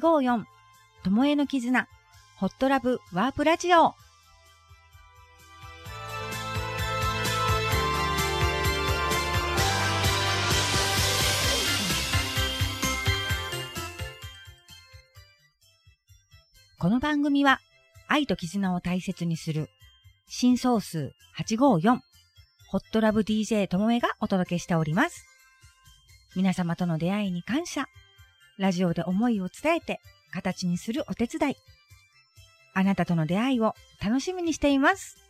854ともえの絆。ホットラブ。ワープラジオ。この番組は愛と絆を大切にする新総数854ホットラブ DJ ともえがお届けしております。皆様との出会いに感謝。ラジオで思いを伝えて形にするお手伝い。あなたとの出会いを楽しみにしています。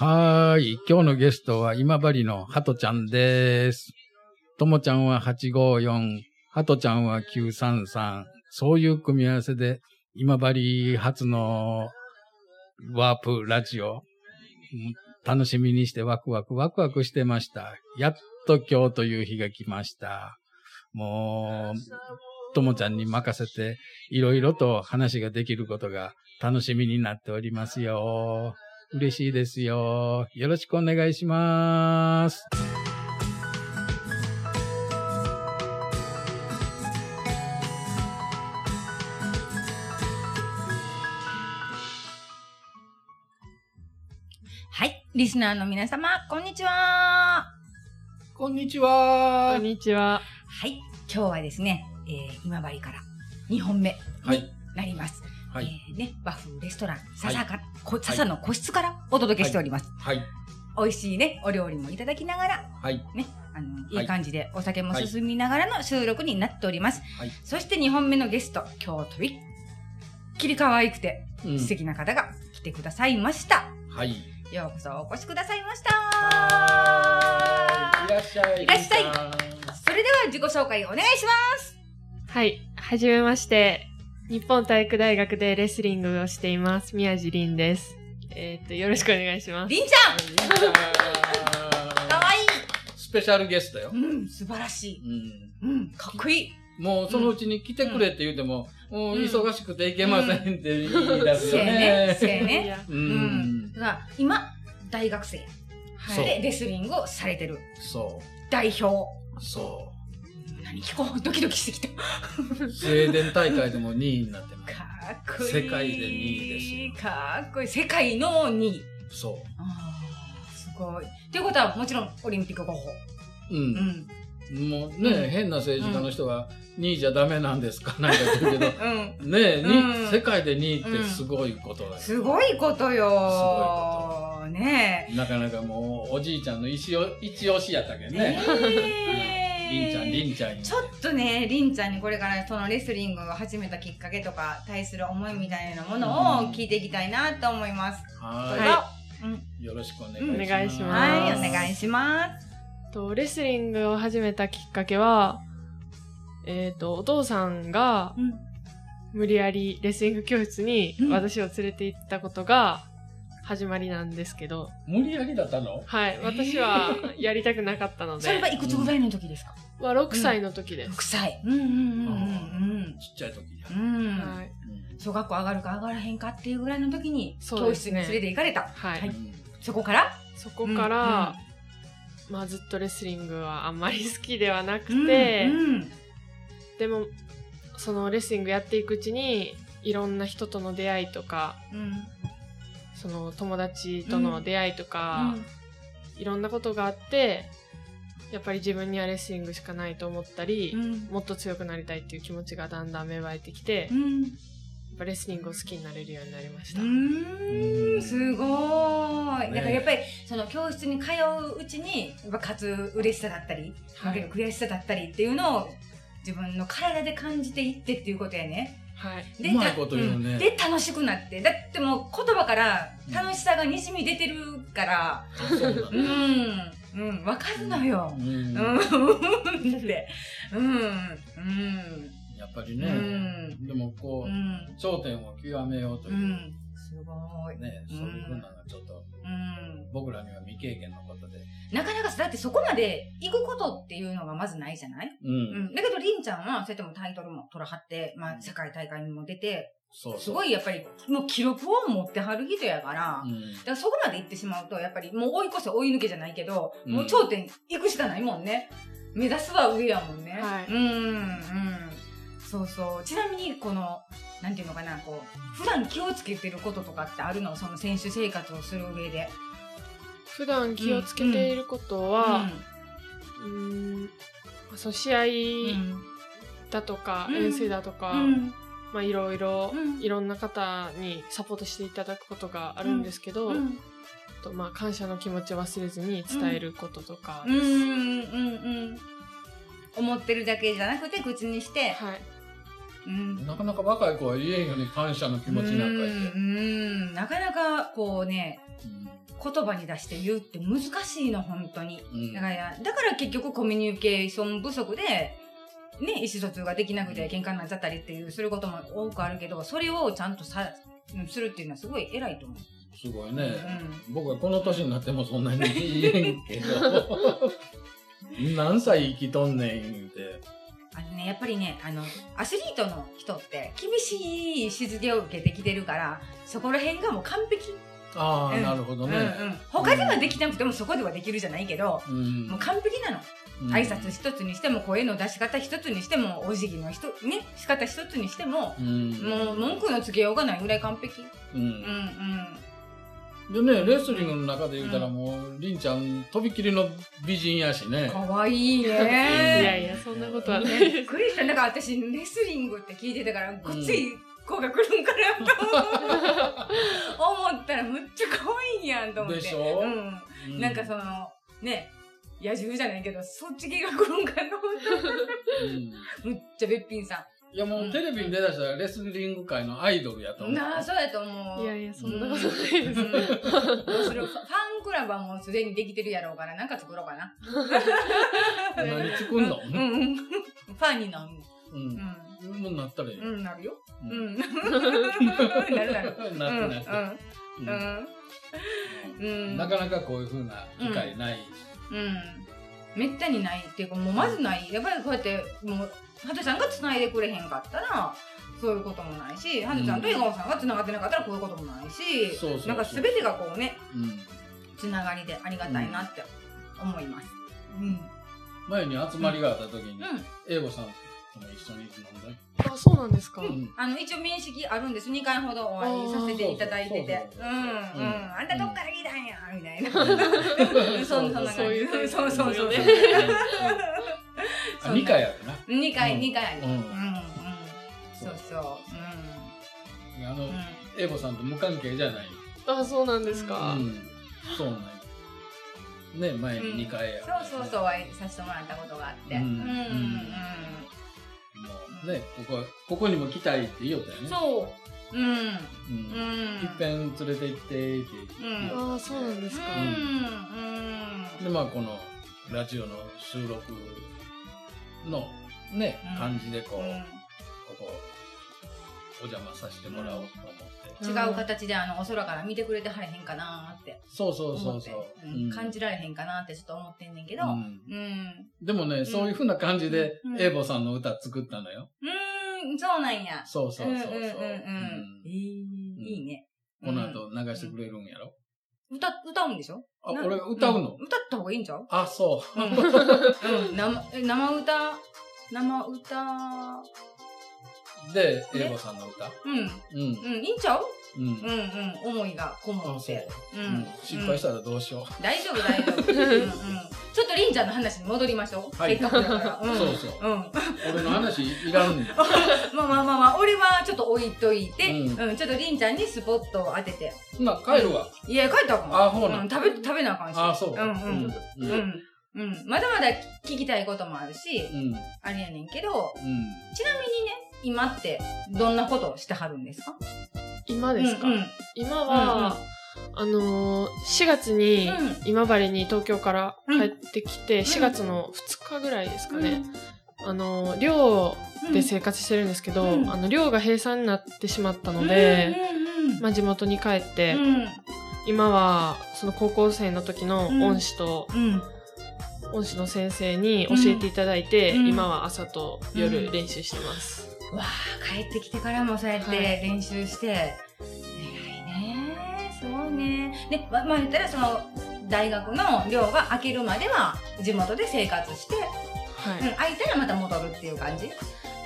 はーい。今日のゲストは今治のハトちゃんです。ともちゃんは854、ハトちゃんは933。そういう組み合わせで今治初のワープラジオ、楽しみにしてワクワクワクワクしてました。やっと今日という日が来ました。もう、ともちゃんに任せて、いろいろと話ができることが楽しみになっておりますよ。嬉しいですよ。よろしくお願いします。はい。リスナーの皆様、こんにちは。こんにちは。こんにちは。はい。今日はですね、えー、今治から2本目はいになります。はい。えーね、和風レストラン、笹か、こ笹の個室からお届けしております。はい。美味しいね、お料理もいただきながら、はい。ね、あの、はいいい感じでお酒も進みながらの収録になっております。はいそして2本目のゲスト、今日とびっきり可愛くてうん素敵な方が来てくださいました。はい。ようこそお越しくださいました。はいらっしゃい。いらっしゃいそれでは自己紹介お願いします。はい。はじめまして。日本体育大学でレスリングをしています。宮地凛です。えっ、と、よろしくお願いします。りんちゃんゃん可愛いスペシャルゲストよう。ん、素晴らしい。うん。うん、かっこいい。もうそのうちに来てくれって言うても、もううん忙しくて行けませんって言い出すよせやね、ね。せやね。う うんん。だから今、大学生そうでレスリングをされてるそ代表。う。そ何聞こうドキドキしてきた。う。スウェーデン大会でも2位になってます。かっこいい。世界で2位ですよかっこいい。世界の2位。そああ、すごい。っていうことはもちろんオリンピック候補。う。う。うんん。もうね、うん変な政治家の人が2位じゃダメなんですか？なんか言うけど、うん。ねえ、にうん世界で2位ってすごいことだよ。すごいことよ。すごいねなかなかもう、おじいちゃんの一押しやったけえ。どね。ねえ りんちゃん、りんちゃん。ちょっとね、りんちゃんにこれからそのレスリングを始めたきっかけとか、対する思いみたいなものを聞いていきたいなと思います。はどうぞはうんい。よろしくお願いしうんます。お願いしますはい、お願いします。と、レスリングを始めたきっかけは、えっ、と、お父さんがうん。無理やりレスリング教室にうん私を連れて行ったことが始まりなんですけど、無理やりだったの？はい。私はやりたくなかったので、それはいくつぐらいの時ですか？は6歳の時で ?6 す。歳。うんうんうんうんちっちゃい時に。うん。うん。はい。小学校上がるか上がらへんかっていうぐらいの時に、そう教室に連れて行かれた。はい。はいそこから？そこから、まあずっとレスリングはあんまり好きではなくて、うんうんでも、そのレスリングやっていくうちに、いろんな人との出会いとか、うんその友達との出会いとか、いろんなことがあって、やっぱり自分にはレスリングしかないと思ったり、うん。もっと強くなりたいっていう気持ちがだんだん芽生えてきて、やっうんぱレスリングを好きになれるようになりました。うーん。すごーい。ねだからやっぱりその教室に通ううちにやっぱ勝つ嬉しさだったり、負ける悔しさだったりっていうのを自分の体で感じていってっていうことやね。はい。でうまいこと言うね。ん。で楽しくなって。だってもう言葉から楽しさがにじみ出てるから、そうなのうん、うん、わかるのよ。う。ん。うん。うん、うん、やっぱりうね、ん、でもこう、うん。頂点を極めようというう、ん。すごい。ね、そういうふうなのがちょっとうん。僕らには未経験のことで。なかなか、だってそこまで行くことっていうのがまずないじゃない？うん。うん。だけど、りんちゃんは、そうやってもタイトルも取らはって、まあ、世界大会にも出て、そうそう。すごいやっぱり、もう記録を持ってはる人やから、うん。だからそこまで行ってしまうと、やっぱりもう追い越せ追い抜けじゃないけど、うんもう頂点行くしかないもんね。目指すは上やもんね。はいうん、うん。そうそう。ちなみに、この、なんていうのかな、こう、普段気をつけてることとかってあるの？その選手生活をする上で。普段気をつけていることは、うーん、そう試合うん、だとか、うん。遠征だとか、うん、まあいろいろ、うん。いろんな方にサポートしていただくことがあるんですけど、うん、あとまあ感謝の気持ちを忘れずに伝えることとかうん、うです。ん、うん。思ってるだけじゃなくて、口にして、はい。うん。なかなか若い子は言えんように感謝の気持ちなんか言って。うん、うんなかなか、こうね、言葉に出して言うって難しいの、本当に。うんだから、だから結局コミュニケーション不足で、ね、意思疎通ができなくて喧嘩になっちゃったりっていう、することも多くあるけど、それをちゃんとさ、うんするっていうのはすごい偉いと思う。すごいね。う僕はこの年になってもそんなに言えんけど。何歳生きとんねん言うて。あのね、やっぱりね、あの、アスリートの人って厳しいしつけを受けてきてるから、そこら辺がもう完璧。ああ、うんなるほどね。うんうん。他ではできなくてもそこではできるじゃないけど、うんもう完璧なの。うん挨拶一つにしても、声の出し方一つにしても、お辞儀の人、ね、仕方一つにしても、うん。もう文句のつけようがないぐらい完璧。ううんん。でね、レスリングの中で言うたらもう、りんちゃん、とびきりの美人やしうん。ね。かわいいね。いやいや、そんなことはないびっ。くりした。だから私、レスリングって聞いてたから、ごっつい子が来るんかなと 思ったら、むっちゃ可愛いやんと思って。でしょ？うん。うんなんかその、ね、野獣じゃないけど、そっち系が来るんかなと思った。うん むっちゃべっぴんさいやもうテレビに出だしたらレスリング界のアイドルやと思ん。う。なあ、そうやと思う。いやいや、そんなことないです。ううするファファンクラブはもうすでにできてるやろうから、なんか作ろうかな。何作んの？うんうん。ファンになる。う。うんん。もうなったらいい。うん、なるよ。ううんん。なるなる。なってなって。うん。うん。うん。なかなかこういうふうな機会ない。うん。めったにないっていうか、もうまずない。やっぱりこうやって、もう、ハトちゃんが繋いでくれへんかったら、そういうこともないし、ハトちゃんと江川さんが繋がってなかったらこういうこともないし、そうそうそうなんか全てがこうね、うん。繋がりでありがたいなって思います。うん。前に集まりがあった時に、うん。英語さんとも一緒に飲んだよ。あ、そうなんですか。うんあの、一応面識あるんです。2回ほどお会いさせていただいてて。あーそうそうそううん、うん。うんあんたどっから来たんやみたいな。そんな感じ。そういうそうそうそう。ですよあ、2回あるな。2回、うん2回ある。ううんん、うん。そうそう。あのうん。うん。、英語さんと無関係じゃない。あ、そうなんですか。うん。そうなんよね、前に2回あるそうそうそう、お会いさせてもらったことがあって。ううんん、うん、うん。ね、ここ、ここにも来たいって言いよったよね。そう。うん。う。うんん。いっぺん連れて行ってって言ああ、そうなんですか。うん。うん。で、まあ、このラジオの収録のね、うん感じでこう、うんここ、お邪魔させてもらおうと思って。違う形であのお空から見てくれてはれへんかなーって。そうそうそうそう。うん。感じられへんかなってちょっと思ってんねんけど、ううん。ん、でもね、そういうふうな感じでう、ん。エイボさんの歌作ったのよ。うーん、そうなんや。そうそうそうそう。うんうんうんうん。いいね。この後流してくれるんやろ？歌、歌うんでしょ？あ、な俺が歌うの？ん。歌った方がいいんちゃう？あ、そう。うん。うん、生、え生歌、生歌、で、エイボさんの歌？うん、うん。うん、いいんちゃう？うんうん、うん、思いがこもって。。ううんん。失敗したらどうしよう。大丈夫、大丈夫。うん、うん。ちょっとりんちゃんの話に戻りましょう。はいせっかくだから。うん。そうそううん。俺の話いらんねん。ま あまあまあまあ、俺はちょっと置いといて、ううん、ちょっとりんちゃんにスポットを当てて。ほな、帰るわ。いや、帰ったらあかんあほうなんうん、食べ、食べなあかんし。あ、そう。うんうん。ううんん。うん。まだまだ聞きたいこともあるし、うん。あれやねんけど、うん。ちなみにね、今ってどんなことをしてはるんですか？今ですか、うんうん。今は、あのー、4月にうん。今治に東京から帰ってきて、ん。4月の2日ぐらいですかね。あのー、寮で生活してるんですけど、うん。あの、寮が閉鎖になってしまったので、うんうんまあ地元に帰って、うん。今はその高校生の時のうん。恩師と、うん。恩師の先生に教えていただいて、うん。今は朝と夜練習してます。わあ帰ってきてからもそうやってはい。練習して、偉いねすごいねでままあ言ったらその大学の寮が開けるまでは地元で生活して、はい。うん、開いたらまた戻るっていう感じ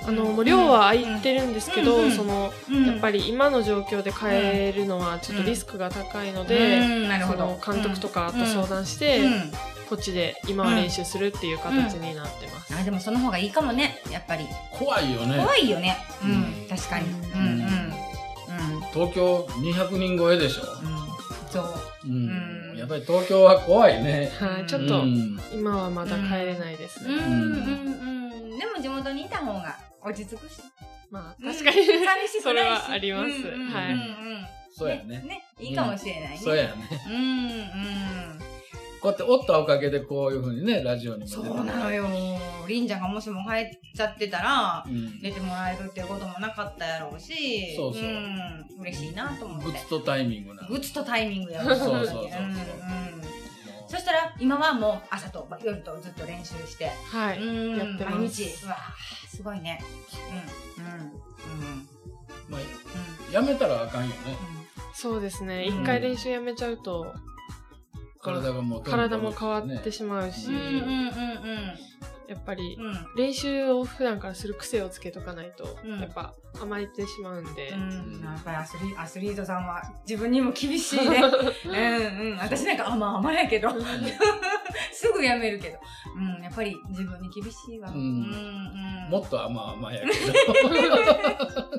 あの、もう寮は空いてるんですけど、うんうんその、うん。やっぱり今の状況で変えるのはちょっとリスクが高いので、うん。なるほど。監督とかと相談して、うん。こっちで今は練習するっていう形になってます。あでもその方がいいかもねやっぱり。怖いよね。怖いよね。うん、うん。確かに。うん。うんうん。うん。東京200人超えでしょ。うん。そう。うん。うん。やっぱり東京は怖いね。はい、ちょっとうん。今はまだ帰れないですね。うん。うん。うん。でも地元にいた方が落ち着くし。まあ確かに、寂しくないし。それはあります。うんうんうん。はい。うんそうやね。ねいいかもしれないね。そうやね。うんうん。こうやっておったおかげでこういうふうにね、ラジオにも出て。そうなのよ。りんちゃんがもしも帰っちゃってたらうん。出てもらえるっていうこともなかったやろうし。そうそう。ん。嬉しいなと思って。グッズとタイミングな。グッズとタイミングやそうそうそうそう。うんうんそしたら今はもう朝と夜とずっと練習して。はい。うん。やってます。毎日。うわーすごいね。うん。うん。うん。まあ、うやめたらあかんよね。そうですね。うん。一回練習やめちゃうと、体がもう。体も変わってしまうし、んうんうんやっぱりうんうん練習を普段からする癖をつけとかないと、うんやっぱ甘えてしまうんで、うん、やっぱりアスリアスリートさんは自分にも厳しいね。うんうん。私なんか甘々やけど、すぐやめるけど。うん、やっぱり自分に厳しいわ。うんうんもっと甘々やけど。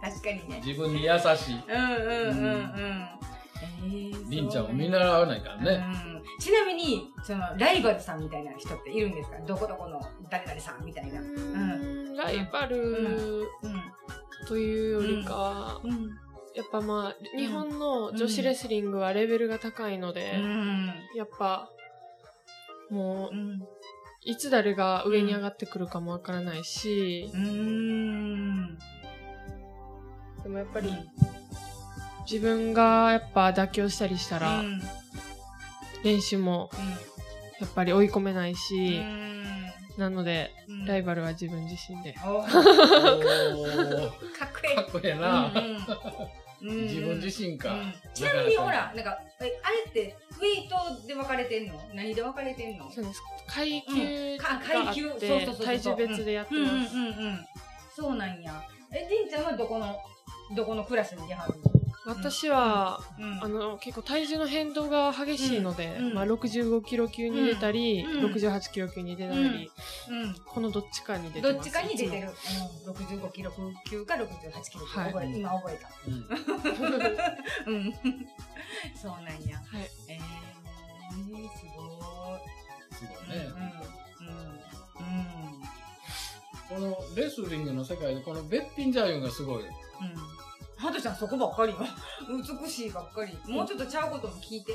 確かにね。自分に優しい。うんうんうんうん。えーりんちゃんを見な習わないからね。うんちなみに、その、ライバルさんみたいな人っているんですか？どこどこの誰々さんみたいな。うんライバルうん。というよりかは、うん。やっぱまあ、日本の女子レスリングはレベルが高いので、うん。やっぱ、もうう、ん。いつ誰が上に上がってくるかもわからないし、うん。でもやっぱり、自分がやっぱ妥協したりしたら、うん練習もやっぱり追い込めないし、なので、うん。ライバルは自分自身で。かっこいい。かっこええな。自分自身か。うん。ちなみにほら、なんか、えあれって、ウェイトで分かれてんの？何で分かれてんの？そうです。階級があっ階級？そうてそうそうそう、体重別でやってます。うんうんうんうん。そうなんや。え、りんちゃんはどこの、どこのクラスに出はる私は、のうんあの、結構体重の変動が激しいので、うんうんまあ65キロ級に出たり、うんうん68キロ級に出たり、うん。このどっちかに出てます。どっちかに出ている。うん、65キロ級か68キロ級。はい覚え今覚えた。うんうん。そうなんや。はい。えー、すごすごい。いね。うん。うん。このレスリングの世界でこのべっぴん女優がすごい。うん。ハトちゃんそこばっかりよ。美しいばっかり。もうちょっとちゃうことも聞いて。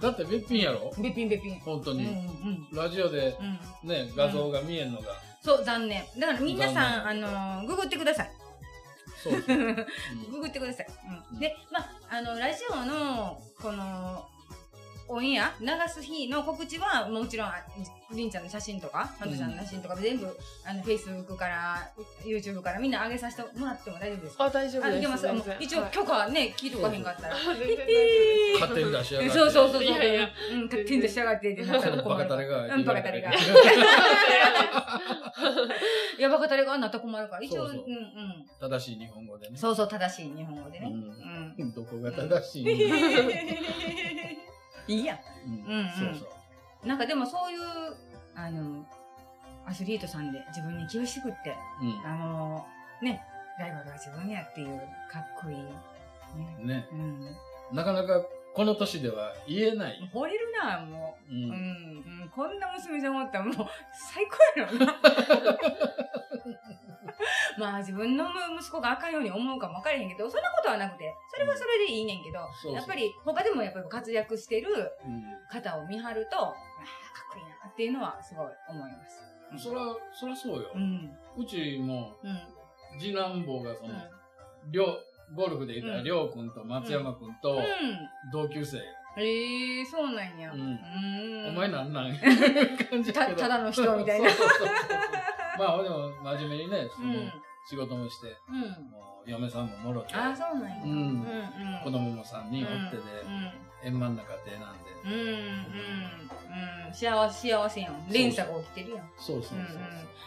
だって、べっぴんやろ？べっぴんべっぴん。本当に。んラジオでうん。ね、画像が見えんのが。そう、残念。だから皆さん、あ残のー、ググってください。そう ググってください。うん。で、まあ、あの、ラジオの、この、オンエア流す日の告知はもちろんありんちゃんの写真とかハトちゃんの写真とか全部、あの Facebook から YouTube からみんな上げさせてもらっても大丈夫ですかあ、大丈夫です。あいけます？一応はい許可ね聞いとかへんかったら。勝手に出しやがって。そうそうそう。いやいやうん、勝手に出しやがってってなったら困るバカタレが。うん、バカタレが。いや、バカタレがなったら困るから。一応、そうんうん。正しい日本語でね。そうそう、正しい日本語でね。ううん。ん。どこが正しいの？いいや。うんうんうんそうそう。なんかでもそういう、あの、アスリートさんで自分に厳しくって、うあの、ね、ライバルは自分やっていう、かっこいい。ね。ん。ね。うん。なかなかこの年では言えない。惚れるな、もうう。うん、ん。うん。こんな娘さんおったらもう、最高やろな。まあ自分の息子があかんように思うかも分からへんけど、そんなことはなくて、それはそれでいいねんけど、そうそうやっぱり他でもやっぱり活躍してるうん方を見張ると、ああ、かっこいいなっていうのはすごい思います。うんそら、そらそうよう。ん。うちも、うん。次男坊がその、うん。りょうゴルフでいたら、うんりょうくんと松山くんとうん。同級生。ええそうなんや。うんうんお前なんなん？感じやけどたただの人みたいなそうそうそうそうまあでも真面目にね、そのうん。仕事もして、うん。もう嫁さんももろて、ああ、そうなんや。うんうん。うん。子供も3人おってで、円満な家庭なんで。うん。うん。うん。うん。幸せ、幸せやん。連鎖が起きてるやん。そうそうそうそう。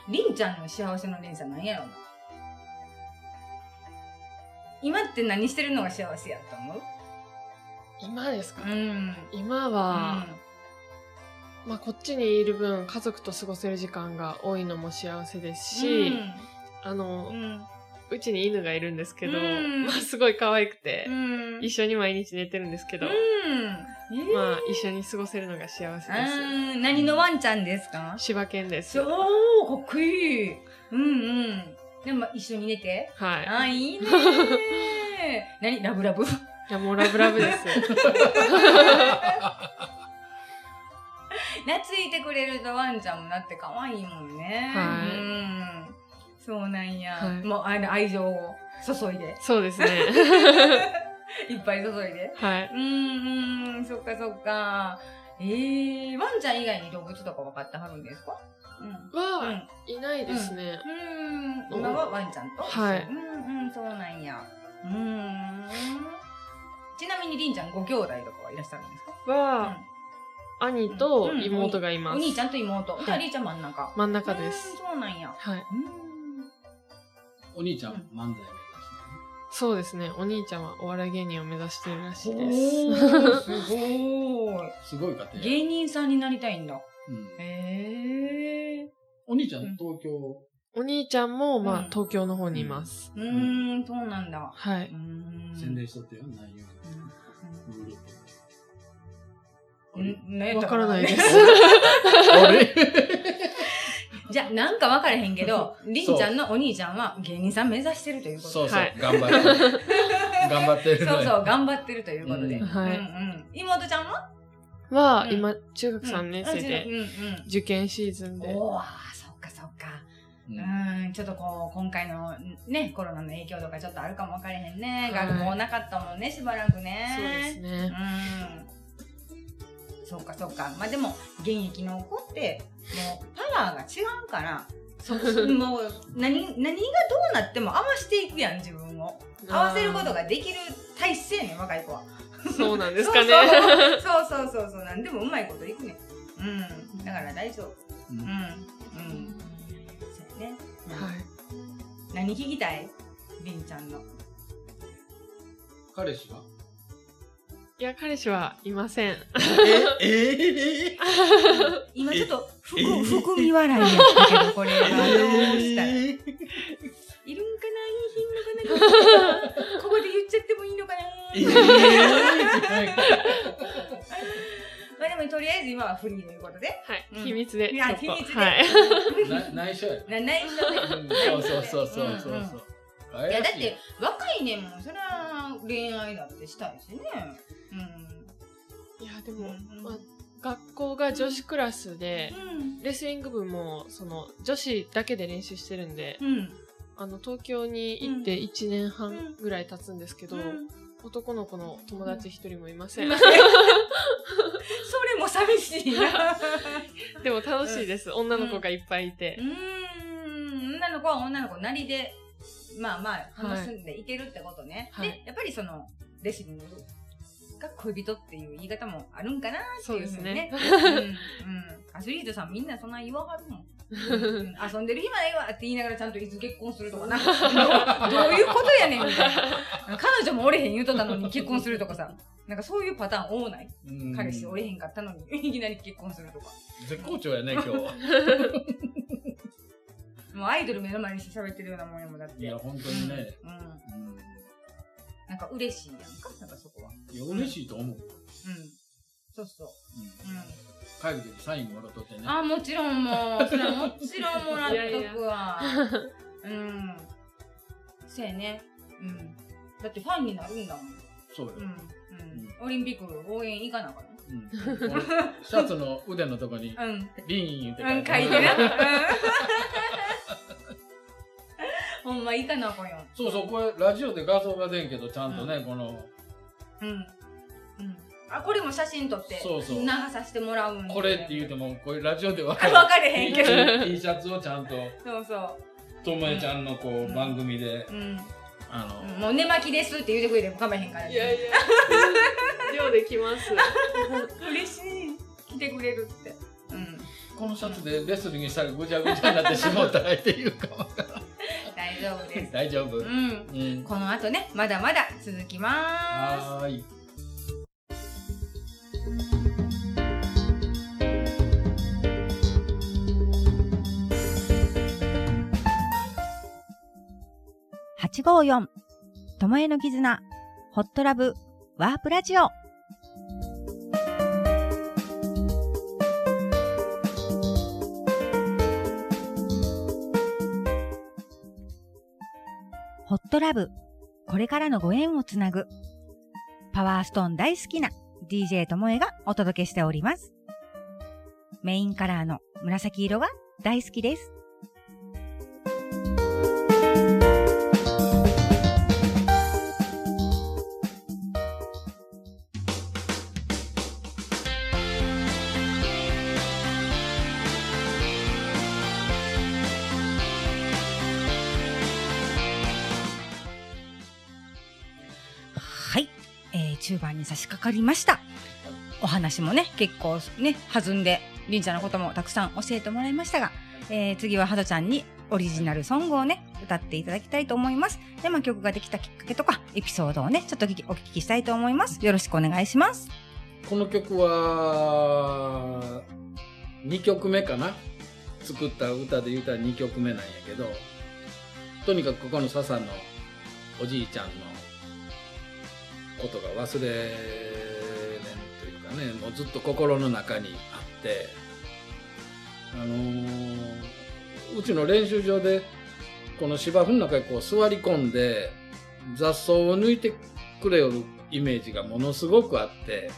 うん。りんちゃんの幸せの連鎖なんやろな。今って何してるのが幸せやと思う今ですか、うん。今は、まあこっちにいる分家族と過ごせる時間が多いのも幸せですし、あの、う。うんちに犬がいるんですけど、うんまあすごい可愛くて、うん。一緒に毎日寝てるんですけど、うん。えーまあ一緒に過ごせるのが幸せです。うん何のワンちゃんですか？柴犬です。おー、かっこいい。うんうん。でも一緒に寝て。はい。あ、いいねー。何？ラブラブ？いや、もうラブラブです。懐いてくれるとワンちゃんもなって可愛いもんね。はいうん。そうなんや。はいもうあの愛情を注いで。そうですね。いっぱい注いで。はい。うんうん、そっかそっか。えー、ワンちゃん以外に動物とか分かってはるんですか？うん。うは、ん。いないですね。うん。今はワンちゃんと？はいうんうん、そうなんや。うん。ちなみにりんちゃんご兄弟とかはいらっしゃるんですか？は、兄と妹がいます。お兄ちゃんと妹。はいじゃありんちゃん真ん中。真ん中ですうん。そうなんや。はい。うん。お兄ちゃん、うん漫才目指してそうですね。お兄ちゃんはお笑い芸人を目指してるらしいでおす。ー すごい。る。すごい家庭。芸人さんになりたいんだ。うんへえ。お兄ちゃん、うん東京、お兄ちゃんも、まあ、うん東京の方にいます。うーん、そうなんだ。はい。うーん。宣伝しとってよ、内容。うんグループうんねわからないです。あれ？じゃあ、なんかわからへんけど、りんちゃんのお兄ちゃんは芸人さん目指してるということそうそう、はい頑張ってる。頑張ってるね。そうそう、頑張ってるということで。うんはいうんうん妹ちゃんは？は、うん今、中学3年生で、受験シーズンで。おー、そっかそっか。うんうん、ちょっとこう、今回のね、コロナの影響とかちょっとあるかもわかれへんね。はい学校なかったもんね、しばらくね。そうですね。うん。そうかそうか。まあでも、現役の子って、もうパワーが違うから、そ もう何、何がどうなっても合わせていくやん、自分を。合わせることができる体質やねん、若い子は。そうなんですかね。そうそうそうそうそう、なんでもうまいこといくねん。うん。だから大丈夫。ううん。うんん。そうやね。はい。何聞きたいりんちゃんの。彼氏はいや、彼氏はいません。え？え？今ちょっと、ふく、え？ー含み笑いやったけど、これはどうしたら。いるんかない？いのかな？ここで言っちゃってもいいのかな？え？まあでもとりあえず今はフリーということで。はい。うん秘密で。いや、秘密で。はい。な内緒や。な内緒で。そうそうそうそうそううんうんそう。いや、だって、若いねんもん、それは恋愛だってしたいしね。いや、でも、うんまあ、学校が女子クラスで、うん。レスリング部も、その、女子だけで練習してるんで、うん。あの、東京に行って1年半ぐらい経つんですけど、うん男の子の友達一人もいません。それも寂しいな。でも楽しいです。女の子がいっぱいいてう。ーん、女の子は女の子なりで、まあまあ、楽しんでいけるってことね。はいで、やっぱりその、レスリングが恋人っていう言い方もあるんかなっていうふうにね。そううん、うん。アスリートさんみんなそんな言わはるもん。う ん遊んでる暇ないわって言いながらちゃんといつ結婚するとかな。どういうことやねんみたいな。彼女もおれへん言うとったのに結婚するとかさ。なんかそういうパターン多ない？うん彼氏おれへんかったのに いきなり結婚するとか。絶好調やね、今日は。もうアイドル目の前にして喋ってるようなもんやもんだって。いや、本当にね。うん。うん。うんなんか嬉しいやんか、なんかそこは。うん。いや、嬉しいと思う。そうそう。うんうん。帰る時サインもらっとってね。あ、もちろんもう、それはもちろんもらっとくわ。うん。そうやね。うん。だってファンになるんだもん。そうよ。うん。うん。オリンピック応援行かなあかんうんシャツの腕のとこに、な。うん。リーン言ってうん、書いてな。うんほんま行かなあかんよ。そうそう、これラジオで画像が出んけど、ちゃんとね、この、うん。うん。あ、これも写真撮って、そうそう流させてもらうんでこれって言うても、これラジオで分あかる。分かれへんけど。T, シャツをちゃんと、そうそともえちゃんのこう、うん番組で、う。うん。あの、もう寝巻きですって言ってくれても構えへんからね。いやいや、量できます。嬉しい。来てくれるって。うん。このシャツでレスリングしたらぐちゃぐちゃになってしもうたらっていうかわから丈夫です。大丈夫。ううん。ん。この後ね、まだまだ続きまはーい。す。854、ともえの絆、ホットラブ、ワープラジオ。トラブ、これからのご縁をつなぐ。パワーストーン大好きな DJ ともえがお届けしております。メインカラーの紫色が大好きです。えー、中盤に差し掛かりました。お話もね、結構ね、弾んで、りんちゃんのこともたくさん教えてもらいましたが、えー、次ははとちゃんにオリジナルソングをね、歌っていただきたいと思います。で、まあ、曲ができたきっかけとか、エピソードをね、ちょっと聞きお聞きしたいと思います。よろしくお願いします。この曲は、2曲目かな？作った歌で言うたら2曲目なんやけど、とにかくここの笹のおじいちゃんのことが忘れれんというかね、もうずっと心の中にあって、あのーうちの練習場で、この芝生の中にこう座り込んで、雑草を抜いてくれよるイメージがものすごくあって、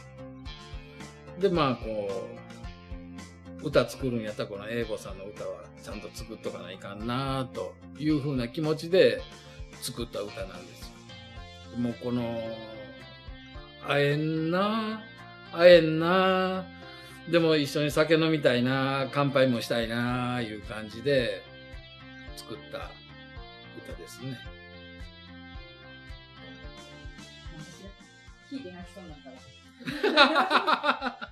で、まあ、こう、歌作るんやったら、この英語さんの歌はちゃんと作っとかないかんなというふうな気持ちで作った歌なんですよ。もうこの、会えんな、会えんな、でも一緒に酒飲みたいな、乾杯もしたいな、いう感じで作った歌ですね。聞いて泣きそうになったら。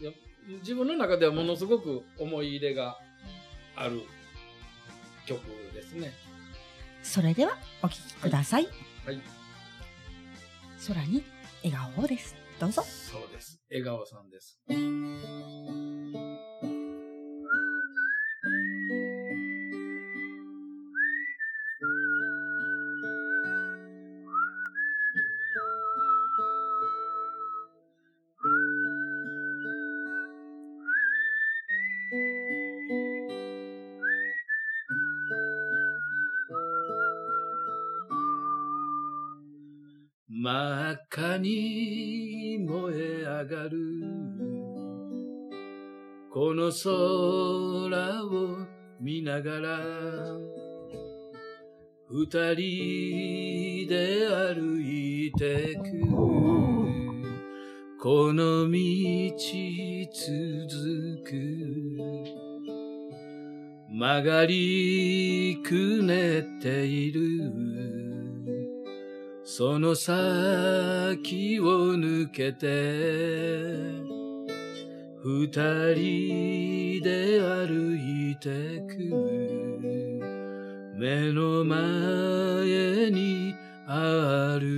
いや自分の中ではものすごく思い入れがある曲ですね。それでは、お聞きください。はい。空に笑顔です。どうぞ。そうです。笑顔さんです。真っ赤に燃え上がる。この空を見ながら二人で歩いてく。この道続く。曲がりくねっている。その先を抜けて二人で歩いてく。目の前にある。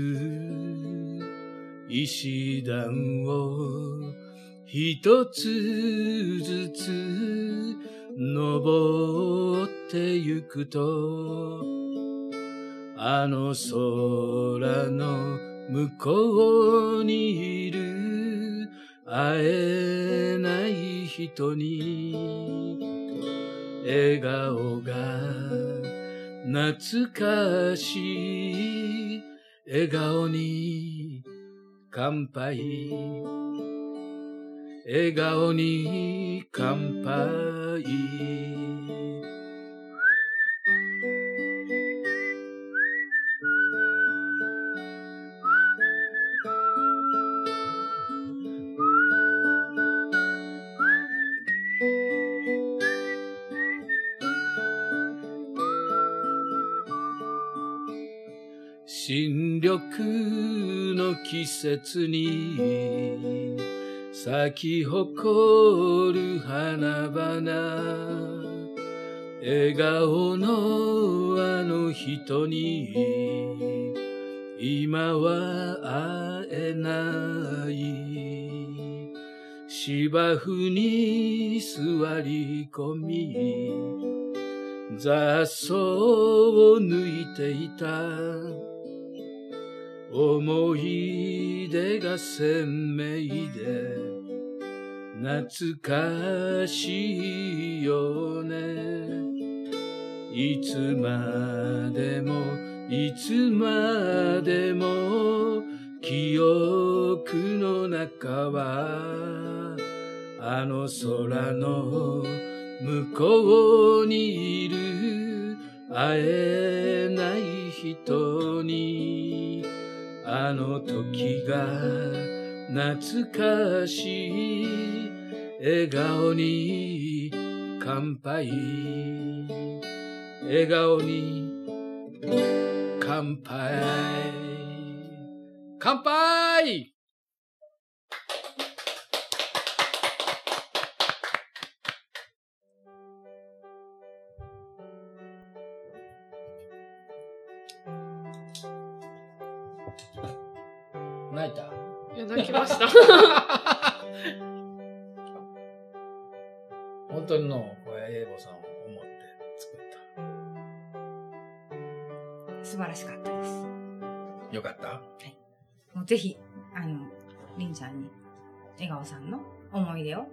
石段を一つずつ登ってゆくとあの空の向こうにいる会えない人に笑顔が懐かしい。笑顔に乾杯。笑顔に乾杯。新緑の季節に咲き誇る花々笑顔のあの人に今は会えない。芝生に座り込み雑草を抜いていた。思い出が鮮明で懐かしいよね。いつまでもいつまでも記憶の中はあの空の向こうにいる会えない人に。あの時が懐かしい笑顔に乾杯。笑顔に乾杯。乾杯！泣いた？いや、泣きました。本当にの、これ、英語さんを思って作っ素晴らしかったです。た。よかった？もうぜひ、あの、りんちゃんに、笑顔さんの思い出を語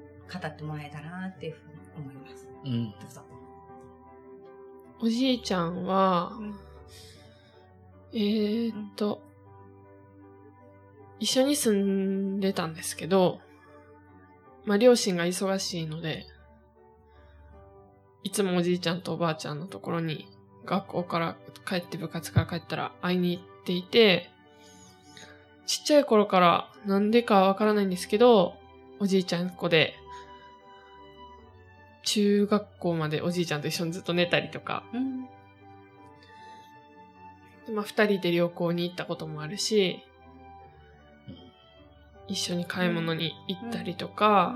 ってもらえたらなっていうふうに思います。うん。どうぞ。おじいちゃんは、うんえーっと、一緒に住んでたんですけど、まあ、両親が忙しいので、いつもおじいちゃんとおばあちゃんのところに、学校から帰って部活から帰ったら会いに行っていて、ちっちゃい頃からなんでかわからないんですけど、おじいちゃん子で、中学校までおじいちゃんと一緒にずっと寝たりとか、うん。でまあ、二人で旅行に行ったこともあるし、一緒に買い物に行ったりとか、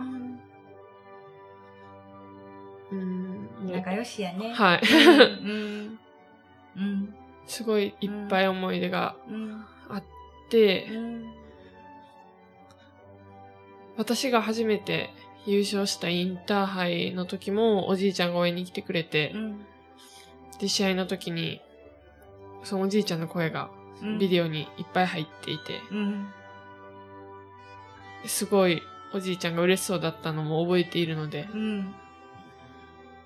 うん、もう仲良しやね。はい。うん。うん。すごいいっぱい思い出がうん。あって、うん。私が初めて優勝したインターハイの時もおじいちゃんが応援に来てくれて、うん。で、試合の時に、そのおじいちゃんの声がビデオにいっぱい入っていて、うん。すごいおじいちゃんが嬉しそうだったのも覚えているので、うん。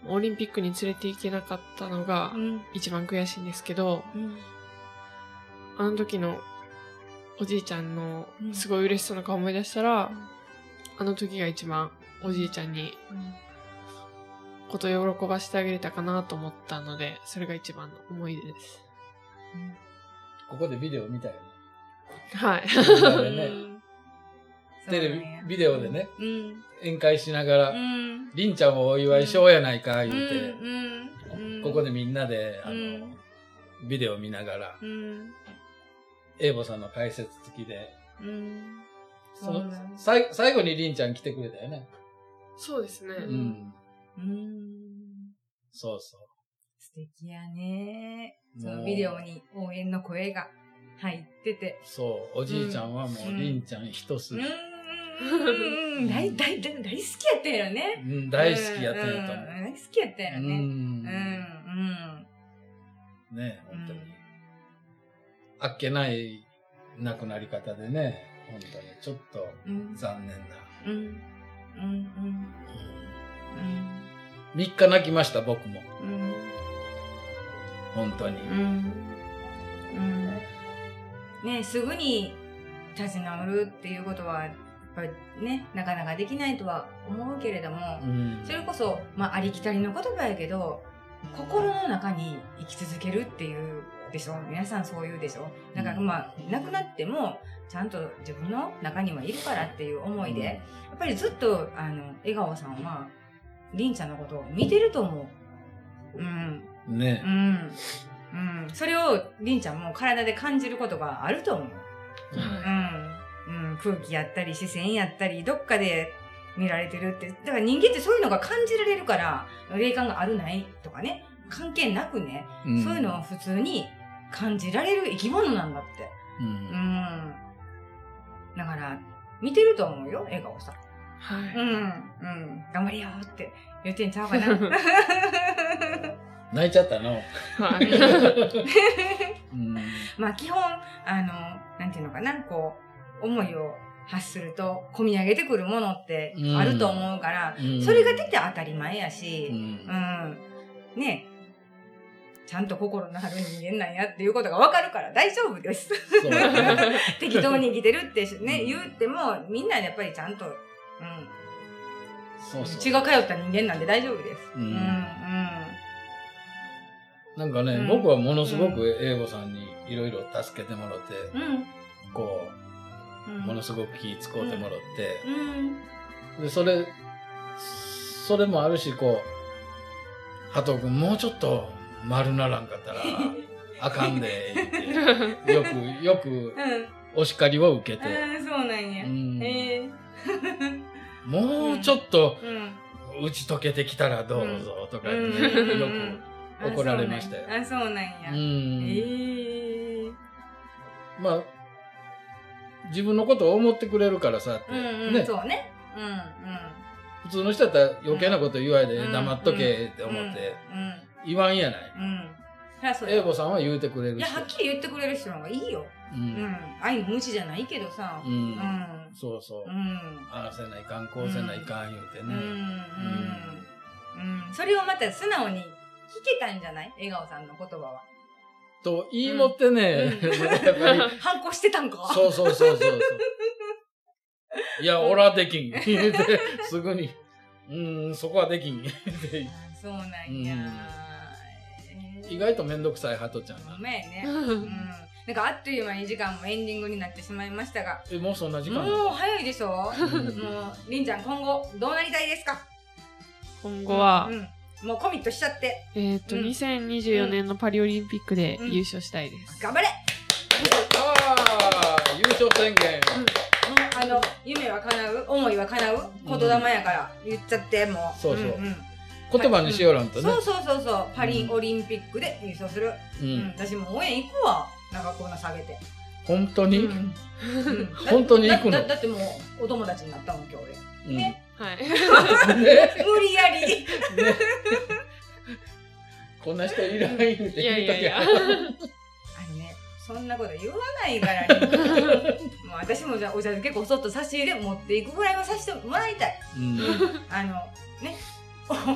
オリンピックに連れて行けなかったのがうん。一番悔しいんですけど、うん。あの時のおじいちゃんのうんすごい嬉しそうな顔思い出したら、あの時が一番おじいちゃんにことを喜ばせてあげれたかなと思ったので、それが一番の思い出です。ここでビデオ見たよね。はい。ねうんテレビ、ビデオでね、うん。宴会しながら、うん。りんちゃんもお祝いしようやないか、言うて、うん。ここでみんなで、あの、うんビデオ見ながら、うん。エイボさんの解説付きで、さい最後にりんちゃん来てくれたよね。そうですね。うん。うん。そうそう。素敵やね。そのビデオに応援の声が入ってて。そう、おじいちゃんはもう、うんりんちゃん一筋、うん。うん。大、大、大、大好きやったよね。うん、大好きやったんやと思うん大好きやったよう。ね。うん。うん。ね本当に。うんあっけない亡くなり方でね、本当にちょっとうん。残念な。うん。うん。うん。うん。3日泣きました、僕も。うん。本当に。うん。うん。ねすぐに立ち直るっていうことは、やっぱりね、なかなかできないとは思うけれども、うんそれこそ、まあ、ありきたりの言葉やけど、心の中に生き続けるっていうでしょ？皆さんそう言うでしょ？だから、うんまあ、亡くなっても、ちゃんと自分の中にはいるからっていう思いで、やっぱりずっと、あの、笑顔さんは、りんちゃんのことを見てると思う。うん。ねう。ん。うん。それを、りんちゃんも体で感じることがあると思う。うん。うん。空気やったり、視線やったり、どっかで見られてるって。だから人間ってそういうのが感じられるから、霊感があるないとかね、関係なくね、うんそういうのを普通に感じられる生き物なんだって。う。うんん。だから、見てると思うよ、笑顔さ。はい。うん。うん。頑張りよって言ってんちゃうかな。泣いちゃったの。まあ基本、あの、なんていうのかな、こう、思いを発すると、込み上げてくるものってあると思うから、うんそれが出て当たり前やうし、んうん。ねちゃんと心のある人間なんやっていうことがわかるから大丈夫です。適当に生きてるってね、うん言っても、みんなやっぱりちゃんと、うん。そうそう。血が通った人間なんで大丈夫です。うんうん。なんかね、うん僕はものすごく英語さんにいろいろ助けてもらって。こうん。う、ものすごく気使うてもらって、うん。で、それ、それもあるし、こう、ハト君もうちょっと丸ならんかったら、あかんで、言って、よく、よくうん。お叱りを受けて、ああ、そうなんや。うんへえ。もうちょっとうん。打ち解けてきたらどうぞとか、うんよく怒られましたよ。あ、そうなんや。うへん。え。まあ、自分のことを思ってくれるからさって、うんうん、ね、そうね。うんうん。普通の人だったら余計なこと言われてうん黙っとけって思ってうん。言わんやない。英語さんは言うてくれるし。いや、はっきり言ってくれる人の方がいいよ。う。うんん。愛の無知じゃないけどさ。う。うんん。そうそう。うん。ああせないかん、こうせないかん言うてうん。ね。うん。うん。それをまた素直に聞けたんじゃない？笑顔さんの言葉は。と言いもってね、うんやっぱり、反抗してたんかそうそうそうそうそう。いや、俺はできん。すぐに、うーん、そこはできん。そうなんや。意外とめんどくさいハトちゃんなご。めんね。うん。なんかあっという間に時間もエンディングになってしまいましたが。え、もうそんな時間？もう早いでしょ？もうんう、りんちゃん今後どうなりたいですか？今後はう、ん。もうコミットしちゃって。えっと、うん2024年のパリオリンピックで優勝したいです。頑張れああ、優勝宣言。あの、夢は叶う、思いは叶う、言霊やから言っちゃって、もう。そうそうんん言葉にしよらんとね。そうそうそうそう。パリオリンピックで優勝する。ううん。ん。私も応援行くわ。なんかこんな下げて。本当に？うんうん 本当に行くの？だだだってもうお友達になったもん今日俺。うんねはい。ね 無理やり。こんな人いらん言うて言うときいやいやいや。あのね、そんなこと言わないからね。もう私もじゃあお茶漬けこそっと差し入れ持っていくぐらいはさせてもらいたい。あの、ね。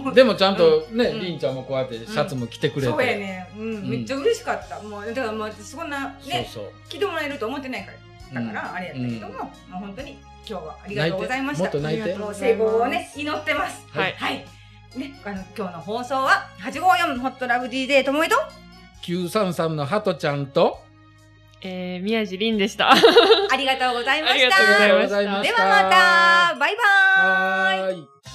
う んでもちゃんとね、うんりんちゃんもこうやってシャツも着てくれて。そうやね。うん、うんめっちゃ嬉しかった。もう、だからもう私そんなね、そう来てもらえると思ってないから。だから、あれやったけども、もう本当に今日はありがとうございました。もっと泣いてう成功をね、祈ってます。はいはい。ね、あの、今日の放送は、854ホットラブ DJ ともえと、933のハトちゃんと、えー、宮地凛でした。ありがとうございました。ありがとうございましたありがとうございましたではまた、バイバーイはーい。